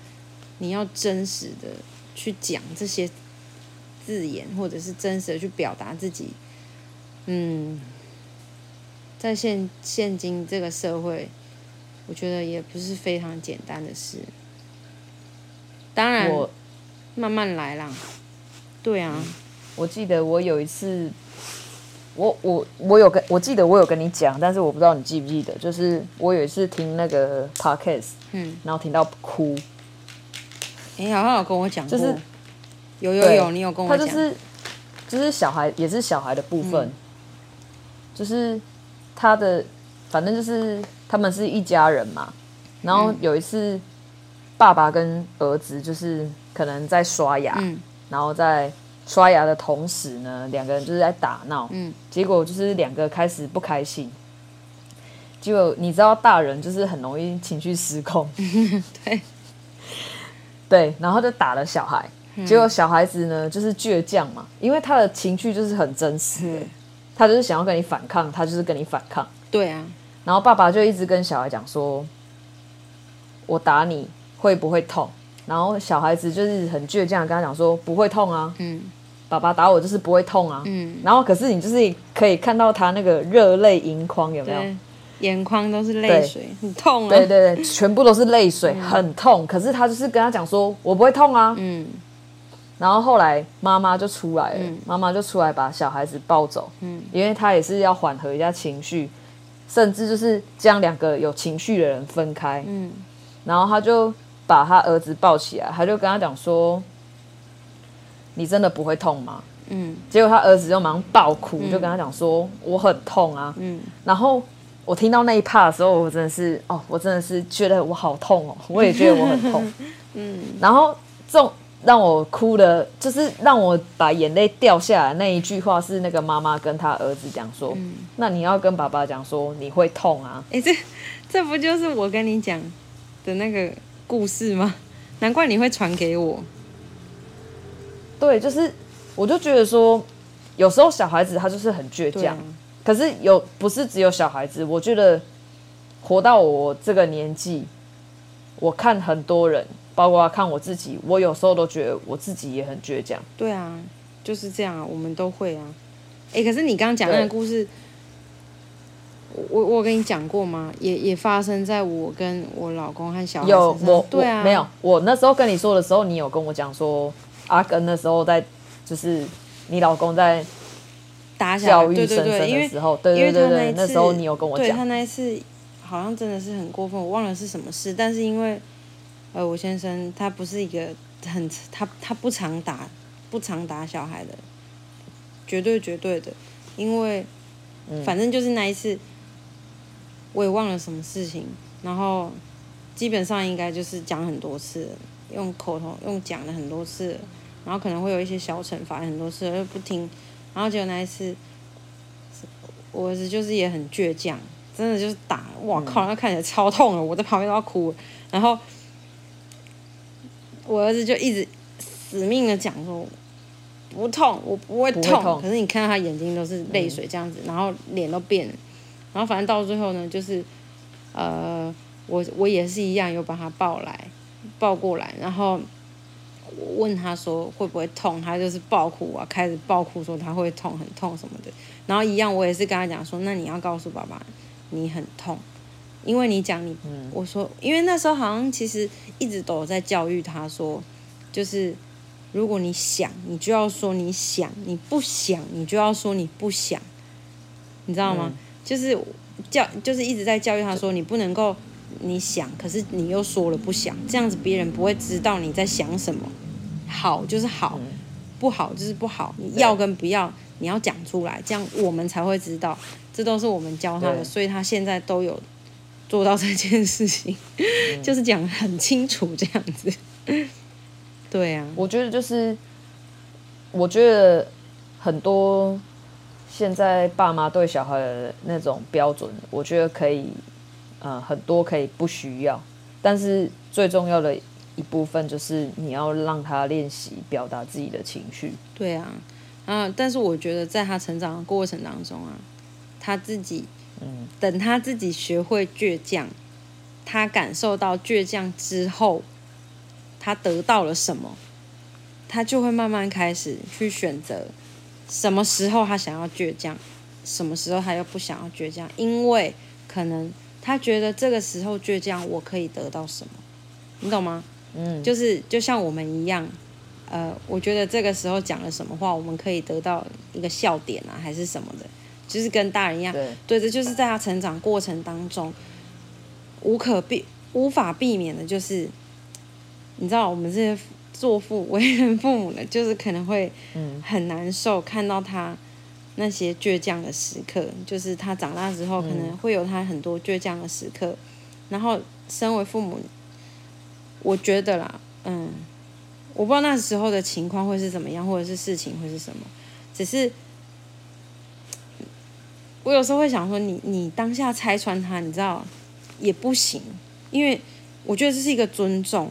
你要真实的去讲这些字眼，或者是真实的去表达自己。嗯，在现现今这个社会，我觉得也不是非常简单的事。当然，我慢慢来啦。对啊，我记得我有一次，我我我有跟我记得我有跟你讲，但是我不知道你记不记得，就是我有一次听那个 podcast，嗯，然后听到哭。哎、欸，好像有跟我讲过，就是有有有，你有跟我讲，他就是就是小孩，也是小孩的部分，嗯、就是他的，反正就是他们是一家人嘛。然后有一次，爸爸跟儿子就是可能在刷牙，嗯、然后在刷牙的同时呢，两个人就是在打闹，嗯，结果就是两个开始不开心，结果你知道大人就是很容易情绪失控，对。对，然后就打了小孩，嗯、结果小孩子呢就是倔强嘛，因为他的情绪就是很真实，嗯、他就是想要跟你反抗，他就是跟你反抗。对啊，然后爸爸就一直跟小孩讲说：“我打你会不会痛？”然后小孩子就是很倔强，跟他讲说：“不会痛啊，嗯，爸爸打我就是不会痛啊，嗯。”然后可是你就是可以看到他那个热泪盈眶，有没有？眼眶都是泪水，很痛啊！对对对，全部都是泪水，很痛。可是他就是跟他讲说：“我不会痛啊。”嗯。然后后来妈妈就出来了，妈妈就出来把小孩子抱走，嗯，因为他也是要缓和一下情绪，甚至就是将两个有情绪的人分开，嗯。然后他就把他儿子抱起来，他就跟他讲说：“你真的不会痛吗？”嗯。结果他儿子就马上爆哭，就跟他讲说：“我很痛啊。”嗯。然后。我听到那一 part 的时候，我真的是哦，我真的是觉得我好痛哦，我也觉得我很痛。嗯，然后这种让我哭的，就是让我把眼泪掉下来那一句话是那个妈妈跟他儿子讲说：“嗯、那你要跟爸爸讲说你会痛啊。”哎，这这不就是我跟你讲的那个故事吗？难怪你会传给我。对，就是我就觉得说，有时候小孩子他就是很倔强，啊、可是有不是只有小孩子，我觉得活到我这个年纪，我看很多人。包括看我自己，我有时候都觉得我自己也很倔强。对啊，就是这样啊，我们都会啊。哎，可是你刚刚讲那个故事，我我跟你讲过吗？也也发生在我跟我老公和小。有我，对啊，没有。我那时候跟你说的时候，你有跟我讲说，阿根那时候在，就是你老公在打教育婶婶的时候，对对对对，那时候你有跟我讲，对他那一次好像真的是很过分，我忘了是什么事，但是因为。呃，我先生他不是一个很他他不常打不常打小孩的，绝对绝对的，因为反正就是那一次，我也忘了什么事情，然后基本上应该就是讲很多次，用口头用讲了很多次，然后可能会有一些小惩罚很多次，又不听，然后结果那一次，我儿子就是也很倔强，真的就是打，哇靠，那看起来超痛的，我在旁边都要哭，然后。我儿子就一直死命的讲说不痛，我不会痛。可是你看到他眼睛都是泪水这样子，嗯、然后脸都变了，然后反正到最后呢，就是呃，我我也是一样，有把他抱来抱过来，然后我问他说会不会痛，他就是爆哭啊，开始爆哭说他会痛，很痛什么的。然后一样，我也是跟他讲说，那你要告诉爸爸你很痛。因为你讲你，我说，因为那时候好像其实一直都有在教育他说，就是如果你想，你就要说你想；你不想，你就要说你不想，你知道吗？就是教，就是一直在教育他说，你不能够你想，可是你又说了不想，这样子别人不会知道你在想什么。好就是好，不好就是不好，你要跟不要，你要讲出来，这样我们才会知道。这都是我们教他的，所以他现在都有。做到这件事情，嗯、就是讲很清楚这样子。对啊，我觉得就是，我觉得很多现在爸妈对小孩的那种标准，我觉得可以，呃，很多可以不需要，但是最重要的一部分就是你要让他练习表达自己的情绪。对啊，啊，但是我觉得在他成长的过程当中啊，他自己。嗯，等他自己学会倔强，他感受到倔强之后，他得到了什么，他就会慢慢开始去选择，什么时候他想要倔强，什么时候他又不想要倔强，因为可能他觉得这个时候倔强，我可以得到什么，你懂吗？嗯，就是就像我们一样，呃，我觉得这个时候讲了什么话，我们可以得到一个笑点啊，还是什么的。就是跟大人一样，对，对，这就是在他成长过程当中无可避、无法避免的，就是你知道，我们这些做父、为人父母的，就是可能会很难受，看到他那些倔强的时刻，就是他长大之后可能会有他很多倔强的时刻，然后身为父母，我觉得啦，嗯，我不知道那时候的情况会是怎么样，或者是事情会是什么，只是。我有时候会想说你，你你当下拆穿他，你知道也不行，因为我觉得这是一个尊重。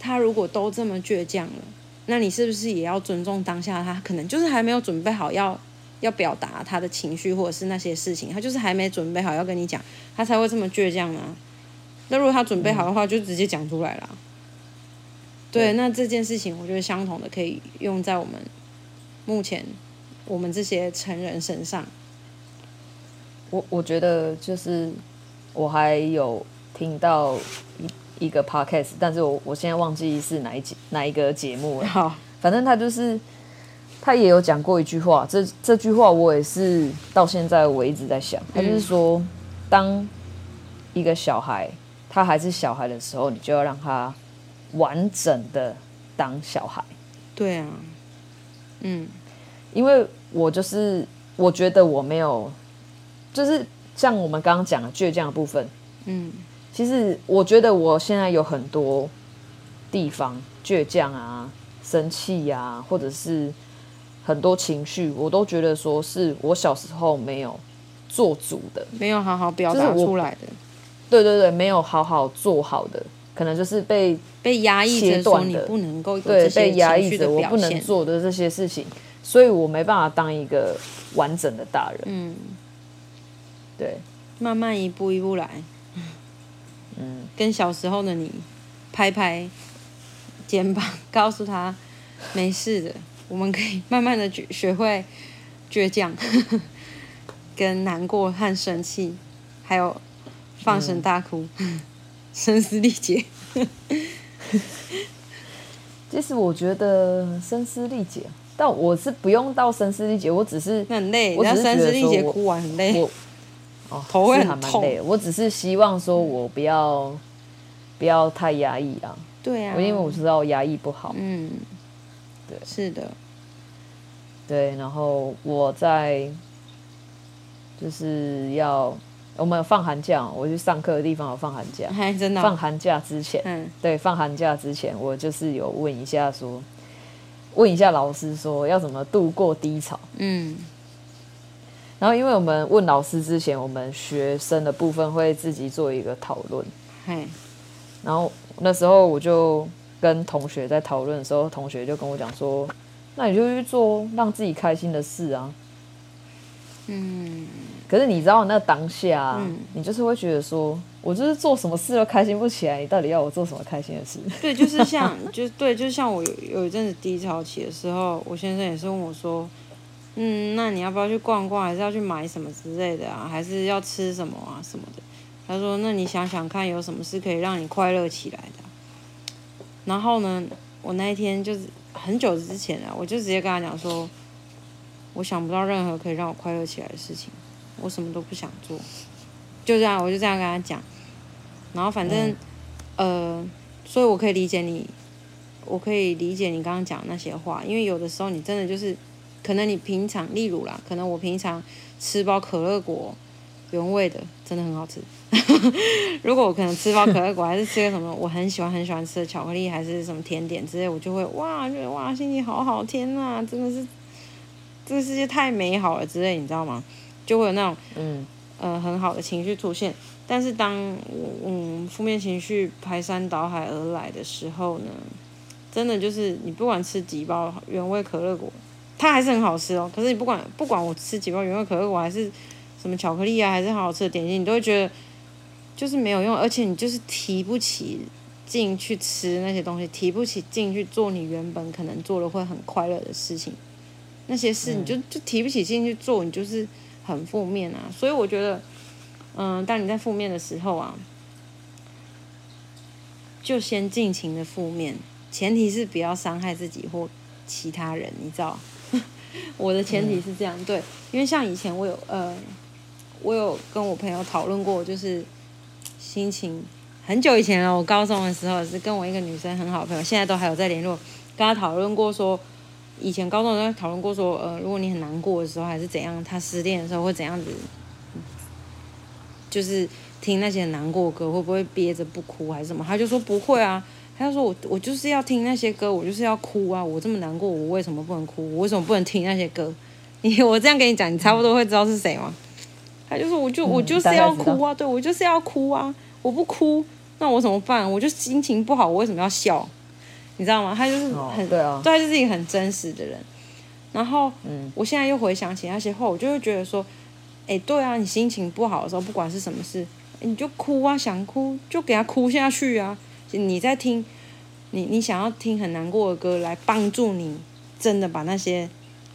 他如果都这么倔强了，那你是不是也要尊重当下他？可能就是还没有准备好要要表达他的情绪，或者是那些事情，他就是还没准备好要跟你讲，他才会这么倔强啊。那如果他准备好的话，就直接讲出来了。对，那这件事情我觉得相同的可以用在我们目前我们这些成人身上。我我觉得就是我还有听到一一个 podcast，但是我我现在忘记是哪一节哪一个节目了。好，反正他就是他也有讲过一句话，这这句话我也是到现在我一直在想，他就是说，当一个小孩他还是小孩的时候，你就要让他完整的当小孩。对啊，嗯，因为我就是我觉得我没有。就是像我们刚刚讲的倔强的部分，嗯，其实我觉得我现在有很多地方倔强啊，生气呀、啊，或者是很多情绪，我都觉得说是我小时候没有做足的，没有好好表达出来的。对对对，没有好好做好的，可能就是被被压抑着说你不能够对被压抑着我不能做的这些事情，所以我没办法当一个完整的大人。嗯，对，慢慢一步一步来。嗯，跟小时候的你拍拍肩膀，告诉他没事的，我们可以慢慢的学学会倔强，跟难过和生气，还有。放声大哭，嗯、声嘶力竭。其实我觉得声嘶力竭，但我是不用到声嘶力竭，我只是很累。我只是声嘶力竭哭完很累，我哦头会很痛。我只是希望说我不要不要太压抑啊。对啊，因为我知道压抑不好。嗯，对，是的，对。然后我在就是要。我们有放寒假，我去上课的地方有放寒假，还 真的、哦。放寒假之前，嗯，对，放寒假之前，我就是有问一下说，问一下老师说要怎么度过低潮，嗯。然后，因为我们问老师之前，我们学生的部分会自己做一个讨论，嘿。然后那时候我就跟同学在讨论的时候，同学就跟我讲说，那你就去做让自己开心的事啊，嗯。可是你知道那当下、啊，嗯、你就是会觉得说，我就是做什么事都开心不起来。你到底要我做什么开心的事？对，就是像，就对，就像我有有一阵子低潮期的时候，我先生也是问我说，嗯，那你要不要去逛逛，还是要去买什么之类的啊？还是要吃什么啊什么的？他说，那你想想看，有什么事可以让你快乐起来的？然后呢，我那一天就是很久之前啊，我就直接跟他讲说，我想不到任何可以让我快乐起来的事情。我什么都不想做，就这样，我就这样跟他讲。然后反正，嗯、呃，所以我可以理解你，我可以理解你刚刚讲那些话，因为有的时候你真的就是，可能你平常，例如啦，可能我平常吃包可乐果，原味的，真的很好吃。如果我可能吃包可乐果，还是吃个什么我很喜欢很喜欢吃的巧克力，还是什么甜点之类，我就会哇，觉得哇，心情好好，天呐，真的是这个世界太美好了之类，你知道吗？就会有那种嗯呃很好的情绪出现，但是当嗯负面情绪排山倒海而来的时候呢，真的就是你不管吃几包原味可乐果，它还是很好吃哦。可是你不管不管我吃几包原味可乐果，还是什么巧克力啊，还是很好吃的点心，你都会觉得就是没有用，而且你就是提不起劲去吃那些东西，提不起劲去做你原本可能做的会很快乐的事情，那些事你就就提不起劲去做，你就是。很负面啊，所以我觉得，嗯，当你在负面的时候啊，就先尽情的负面，前提是不要伤害自己或其他人，你知道？我的前提是这样，嗯、对，因为像以前我有呃，我有跟我朋友讨论过，就是心情很久以前了，我高中的时候是跟我一个女生很好的朋友，现在都还有在联络，跟她讨论过说。以前高中在讨论过说，呃，如果你很难过的时候，还是怎样，他失恋的时候会怎样子，就是听那些难过歌，会不会憋着不哭还是什么？他就说不会啊，他就说我我就是要听那些歌，我就是要哭啊，我这么难过，我为什么不能哭？我为什么不能听那些歌？你我这样跟你讲，你差不多会知道是谁吗？他就说我就我就是要哭啊，对我就是要哭啊，我不哭那我怎么办？我就心情不好，我为什么要笑？你知道吗？他就是很、哦、对啊，对，他就是一个很真实的人。然后，嗯，我现在又回想起那些话，我就会觉得说，哎，对啊，你心情不好的时候，不管是什么事，你就哭啊，想哭就给他哭下去啊。你在听，你你想要听很难过的歌来帮助你，真的把那些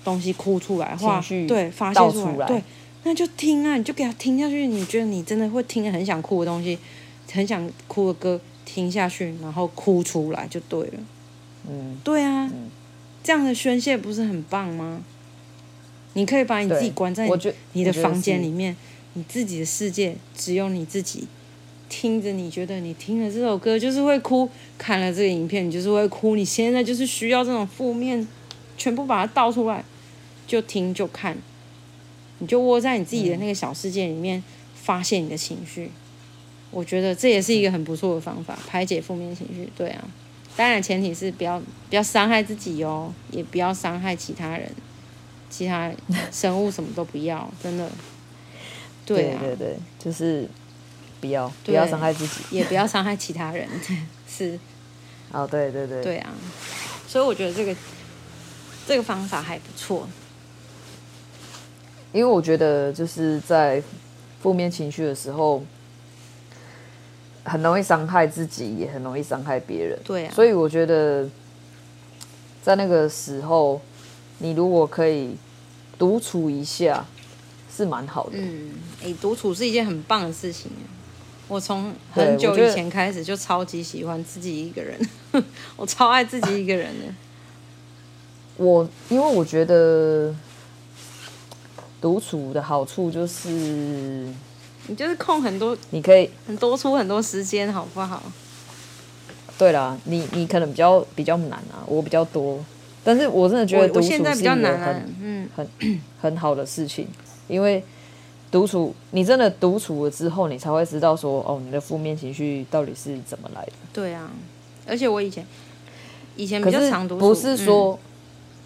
东西哭出来，话对发泄出来，出来对，那就听啊，你就给他听下去。你觉得你真的会听很想哭的东西，很想哭的歌。听下去，然后哭出来就对了。嗯，对啊，嗯、这样的宣泄不是很棒吗？你可以把你自己关在你的房间里面，你自己的世界只有你自己，听着你觉得你听了这首歌就是会哭，看了这个影片你就是会哭。你现在就是需要这种负面，全部把它倒出来，就听就看，你就窝在你自己的那个小世界里面，发泄你的情绪。我觉得这也是一个很不错的方法，排解负面情绪。对啊，当然前提是不要不要伤害自己哦，也不要伤害其他人，其他 生物什么都不要，真的。对啊、对对对，就是不要不要伤害自己，也不要伤害其他人，是。哦，对对对。对啊，所以我觉得这个这个方法还不错。因为我觉得就是在负面情绪的时候，很容易伤害自己，也很容易伤害别人。对啊，所以我觉得在那个时候，你如果可以独处一下，是蛮好的。嗯，哎，独处是一件很棒的事情。我从很久以前开始就超级喜欢自己一个人，我，我超爱自己一个人的。我因为我觉得。独处的好处就是，你就是空很多，你可以很多出很多时间，好不好？对啦，你你可能比较比较难啊，我比较多，但是我真的觉得独处是一个很嗯很很好的事情，因为独处你真的独处了之后，你才会知道说哦，你的负面情绪到底是怎么来的。对啊，而且我以前以前比较常独处，不是说。嗯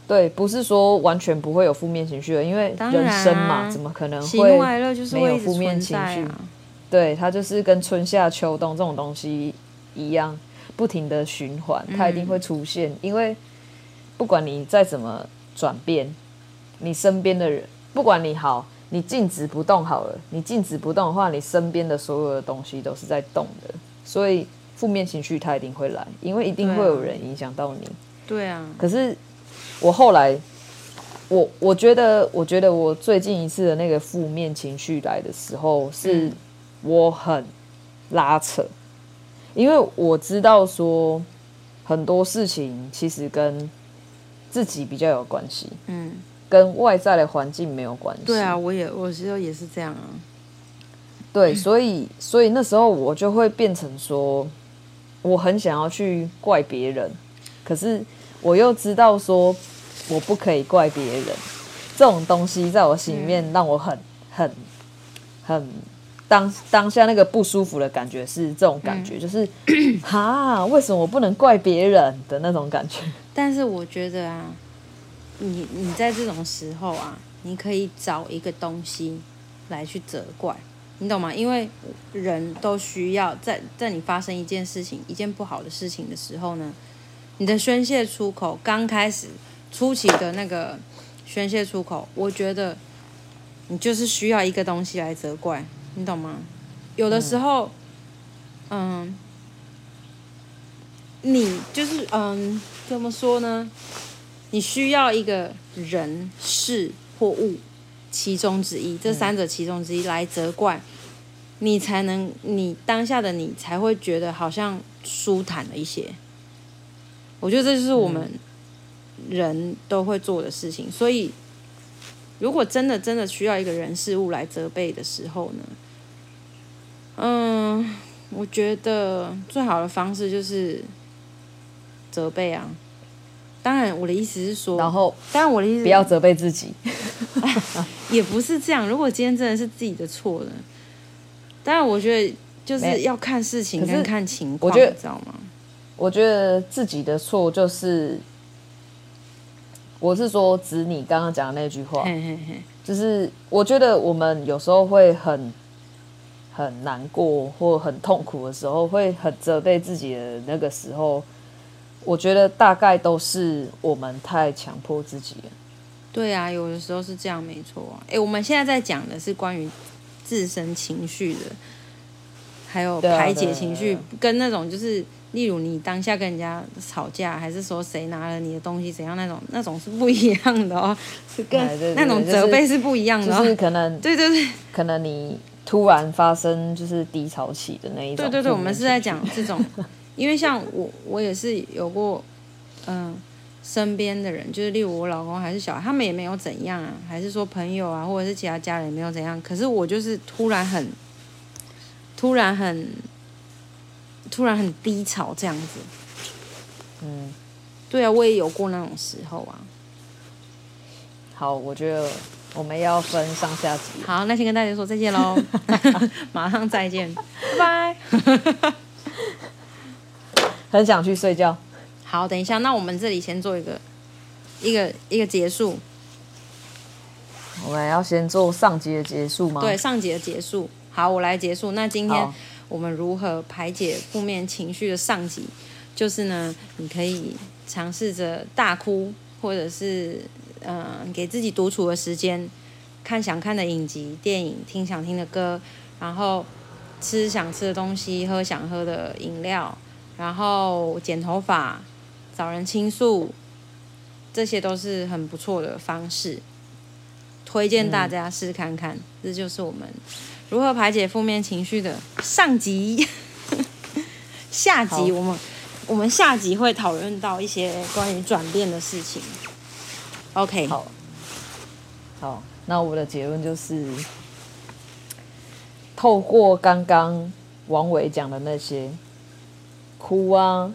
对，不是说完全不会有负面情绪的，因为人生嘛，怎么可能会没有负面情绪？对，它就是跟春夏秋冬这种东西一样，不停的循环，它一定会出现。嗯、因为不管你再怎么转变，你身边的人，不管你好，你静止不动好了，你静止不动的话，你身边的所有的东西都是在动的，所以负面情绪它一定会来，因为一定会有人影响到你。对啊，可是。我后来，我我觉得，我觉得我最近一次的那个负面情绪来的时候，是我很拉扯，因为我知道说很多事情其实跟自己比较有关系，嗯，跟外在的环境没有关系。对啊，我也我觉得也是这样啊。对，所以所以那时候我就会变成说，我很想要去怪别人，可是我又知道说。我不可以怪别人，这种东西在我心里面让我很、很、很当当下那个不舒服的感觉是这种感觉，就是哈，为什么我不能怪别人的那种感觉？但是我觉得啊，你你在这种时候啊，你可以找一个东西来去责怪，你懂吗？因为人都需要在在你发生一件事情、一件不好的事情的时候呢，你的宣泄出口刚开始。初期的那个宣泄出口，我觉得你就是需要一个东西来责怪，你懂吗？有的时候，嗯，你就是嗯，怎么说呢？你需要一个人、事或物其中之一，这三者其中之一来责怪，你才能，你当下的你才会觉得好像舒坦了一些。我觉得这就是我们。人都会做的事情，所以如果真的真的需要一个人事物来责备的时候呢，嗯，我觉得最好的方式就是责备啊。当然，我的意思是说，然后，当然我的意思不要责备自己，也不是这样。如果今天真的是自己的错了，当然我觉得就是要看事情跟看情况，我觉得，你知道吗？我觉得自己的错就是。我是说，指你刚刚讲的那句话，嘿嘿嘿，就是我觉得我们有时候会很很难过或很痛苦的时候，会很责备自己的那个时候，我觉得大概都是我们太强迫自己了。对啊，有的时候是这样，没错。哎，我们现在在讲的是关于自身情绪的，还有排解情绪，跟那种就是。例如你当下跟人家吵架，还是说谁拿了你的东西怎样那种，那种是不一样的哦，是跟那种责备是不一样的，哦，就是可能对对对，可能你突然发生就是低潮期的那一种。对对对，我们是在讲这种，因为像我我也是有过，嗯、呃，身边的人就是例如我老公还是小孩，他们也没有怎样啊，还是说朋友啊，或者是其他家人也没有怎样，可是我就是突然很，突然很。突然很低潮这样子，嗯，对啊，我也有过那种时候啊。好，我觉得我们要分上下集。好，那先跟大家说再见喽，马上再见，拜拜。很想去睡觉。好，等一下，那我们这里先做一个一个一个结束。我们要先做上集的结束吗？对，上集的结束。好，我来结束。那今天我们如何排解负面情绪的上集，就是呢，你可以尝试着大哭，或者是嗯、呃，给自己独处的时间，看想看的影集、电影，听想听的歌，然后吃想吃的东西，喝想喝的饮料，然后剪头发，找人倾诉，这些都是很不错的方式。推荐大家试试看看，嗯，这就是我们如何排解负面情绪的上集。下集我们我们下集会讨论到一些关于转变的事情。OK，好，好，那我的结论就是，透过刚刚王伟讲的那些哭啊，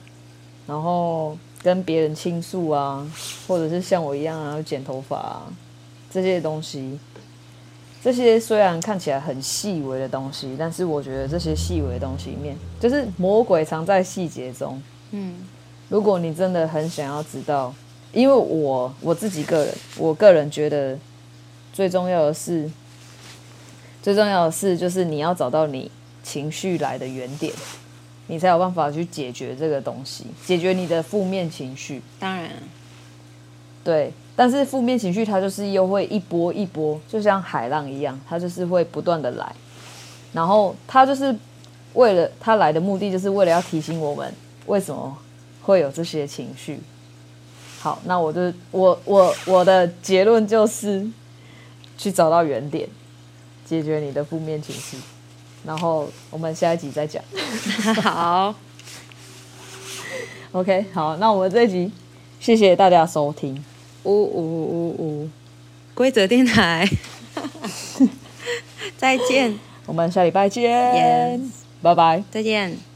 然后跟别人倾诉啊，或者是像我一样啊，剪头发啊。这些东西，这些虽然看起来很细微的东西，但是我觉得这些细微的东西里面，就是魔鬼藏在细节中。嗯，如果你真的很想要知道，因为我我自己个人，我个人觉得最重要的是，最重要的是就是你要找到你情绪来的原点，你才有办法去解决这个东西，解决你的负面情绪。当然，对。但是负面情绪它就是又会一波一波，就像海浪一样，它就是会不断的来，然后它就是为了它来的目的，就是为了要提醒我们为什么会有这些情绪。好，那我就我我我的结论就是去找到原点，解决你的负面情绪，然后我们下一集再讲。好，OK，好，那我们这一集谢谢大家收听。呜呜呜呜，规则电台，再见，我们下礼拜见，Yes. 拜拜，再见。